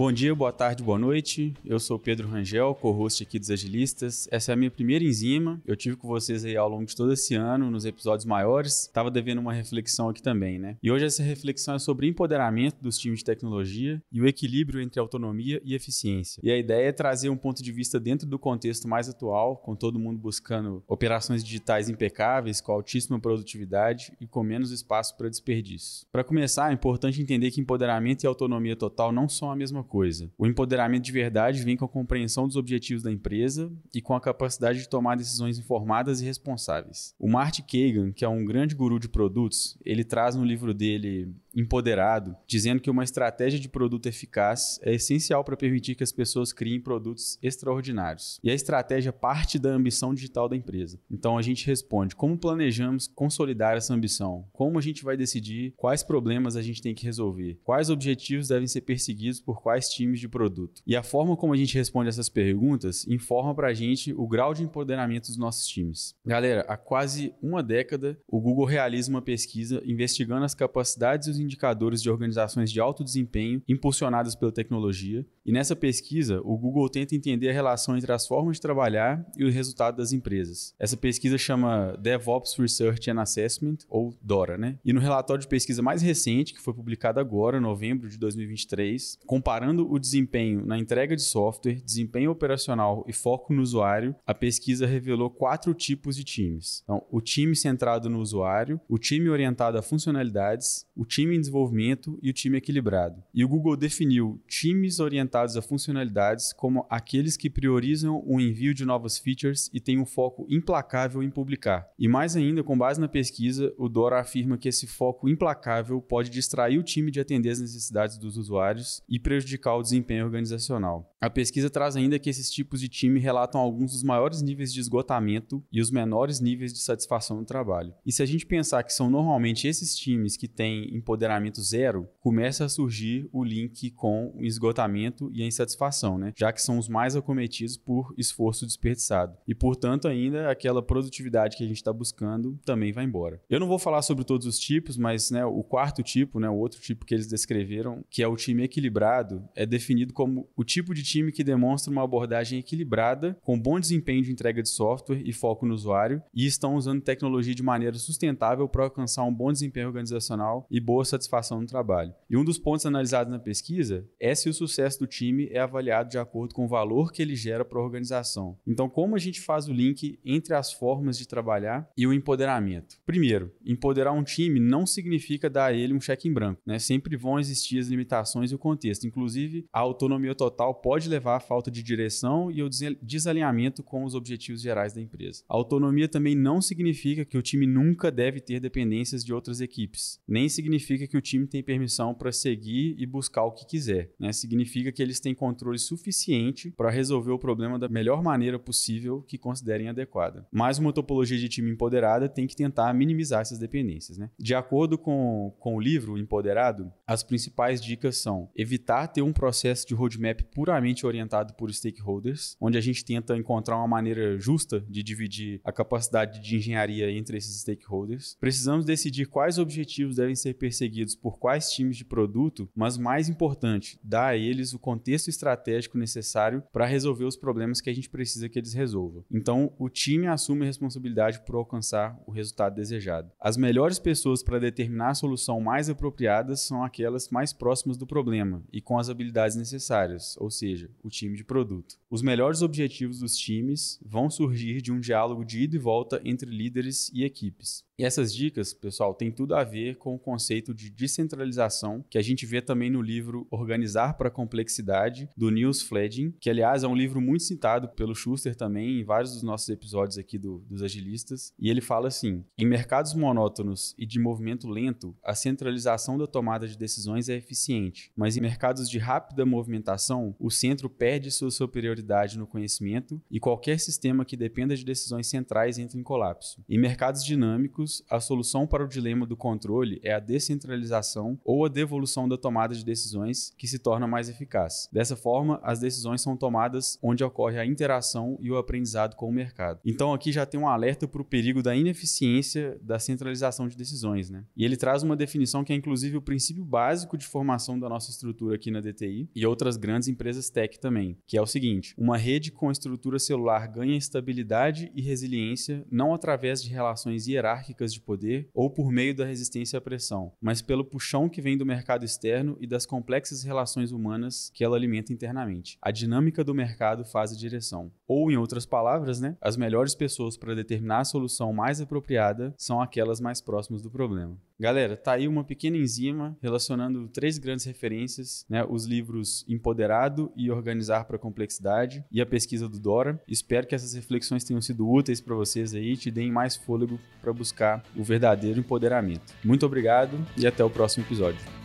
Bom dia, boa tarde, boa noite. Eu sou Pedro Rangel, co-host aqui dos Agilistas. Essa é a minha primeira enzima. Eu tive com vocês aí ao longo de todo esse ano, nos episódios maiores. Tava devendo uma reflexão aqui também, né? E hoje essa reflexão é sobre empoderamento dos times de tecnologia e o equilíbrio entre autonomia e eficiência. E a ideia é trazer um ponto de vista dentro do contexto mais atual, com todo mundo buscando operações digitais impecáveis, com altíssima produtividade e com menos espaço para desperdício. Para começar, é importante entender que empoderamento e autonomia total não são a mesma coisa. O empoderamento de verdade vem com a compreensão dos objetivos da empresa e com a capacidade de tomar decisões informadas e responsáveis. O Marty Kagan, que é um grande guru de produtos, ele traz no livro dele Empoderado, dizendo que uma estratégia de produto eficaz é essencial para permitir que as pessoas criem produtos extraordinários. E a estratégia parte da ambição digital da empresa. Então a gente responde como planejamos consolidar essa ambição, como a gente vai decidir quais problemas a gente tem que resolver, quais objetivos devem ser perseguidos por quais times de produto. E a forma como a gente responde essas perguntas informa para a gente o grau de empoderamento dos nossos times. Galera, há quase uma década, o Google realiza uma pesquisa investigando as capacidades e os indicadores de organizações de alto desempenho impulsionadas pela tecnologia. E nessa pesquisa, o Google tenta entender a relação entre as formas de trabalhar e o resultado das empresas. Essa pesquisa chama DevOps Research and Assessment, ou DORA, né? E no relatório de pesquisa mais recente, que foi publicado agora, novembro de 2023, comparando o desempenho na entrega de software, desempenho operacional e foco no usuário, a pesquisa revelou quatro tipos de times. Então, o time centrado no usuário, o time orientado a funcionalidades, o time em desenvolvimento e o time equilibrado. E o Google definiu times orientados a funcionalidades como aqueles que priorizam o envio de novas features e têm um foco implacável em publicar. E mais ainda, com base na pesquisa, o Dora afirma que esse foco implacável pode distrair o time de atender as necessidades dos usuários e prejudicar o desempenho organizacional. A pesquisa traz ainda que esses tipos de time relatam alguns dos maiores níveis de esgotamento e os menores níveis de satisfação no trabalho. E se a gente pensar que são normalmente esses times que têm empoderamento zero, começa a surgir o link com o esgotamento e a insatisfação, né? já que são os mais acometidos por esforço desperdiçado. E, portanto, ainda aquela produtividade que a gente está buscando também vai embora. Eu não vou falar sobre todos os tipos, mas né, o quarto tipo, né, o outro tipo que eles descreveram, que é o time equilibrado, é definido como o tipo de time que demonstra uma abordagem equilibrada, com bom desempenho de entrega de software e foco no usuário, e estão usando tecnologia de maneira sustentável para alcançar um bom desempenho organizacional e boa satisfação no trabalho. E um dos pontos analisados na pesquisa é se o sucesso do time é avaliado de acordo com o valor que ele gera para a organização. Então, como a gente faz o link entre as formas de trabalhar e o empoderamento? Primeiro, empoderar um time não significa dar a ele um cheque em branco, né? Sempre vão existir as limitações e o contexto. Inclusive, a autonomia total pode levar à falta de direção e ao desalinhamento com os objetivos gerais da empresa. A autonomia também não significa que o time nunca deve ter dependências de outras equipes, nem significa que o time tem permissão para seguir e buscar o que quiser. Né? Significa que eles têm controle suficiente para resolver o problema da melhor maneira possível que considerem adequada. Mas uma topologia de time empoderada tem que tentar minimizar essas dependências. Né? De acordo com, com o livro Empoderado, as principais dicas são evitar ter um processo de roadmap puramente orientado por stakeholders, onde a gente tenta encontrar uma maneira justa de dividir a capacidade de engenharia entre esses stakeholders. Precisamos decidir quais objetivos devem ser perseguidos por quais times de produto, mas mais importante, dar a eles o contexto estratégico necessário para resolver os problemas que a gente precisa que eles resolvam. Então, o time assume a responsabilidade por alcançar o resultado desejado. As melhores pessoas para determinar a solução mais apropriada são aquelas mais próximas do problema e com as habilidades necessárias, ou seja, o time de produto. Os melhores objetivos dos times vão surgir de um diálogo de ida e volta entre líderes e equipes. E essas dicas, pessoal, tem tudo a ver com o conceito de descentralização que a gente vê também no livro Organizar para a Complexidade, do Niels Fleding, que aliás é um livro muito citado pelo Schuster também em vários dos nossos episódios aqui do, dos agilistas. E ele fala assim: em mercados monótonos e de movimento lento, a centralização da tomada de decisões é eficiente, mas em mercados de rápida movimentação, o centro perde sua superioridade no conhecimento e qualquer sistema que dependa de decisões centrais entra em colapso. Em mercados dinâmicos, a solução para o dilema do controle é a descentralização ou a devolução da tomada de decisões que se torna mais eficaz. Dessa forma, as decisões são tomadas onde ocorre a interação e o aprendizado com o mercado. Então aqui já tem um alerta para o perigo da ineficiência da centralização de decisões, né? E ele traz uma definição que é inclusive o princípio básico de formação da nossa estrutura aqui na DTI e outras grandes empresas tech também, que é o seguinte: uma rede com estrutura celular ganha estabilidade e resiliência não através de relações hierárquicas de poder ou por meio da resistência à pressão, mas pelo puxão que vem do mercado externo e das complexas relações humanas que ela alimenta internamente. A dinâmica do mercado faz a direção. Ou, em outras palavras, né, as melhores pessoas para determinar a solução mais apropriada são aquelas mais próximas do problema. Galera, tá aí uma pequena enzima relacionando três grandes referências, né? Os livros Empoderado e Organizar para a Complexidade e a pesquisa do Dora. Espero que essas reflexões tenham sido úteis para vocês aí, te deem mais fôlego para buscar o verdadeiro empoderamento. Muito obrigado e até o próximo episódio.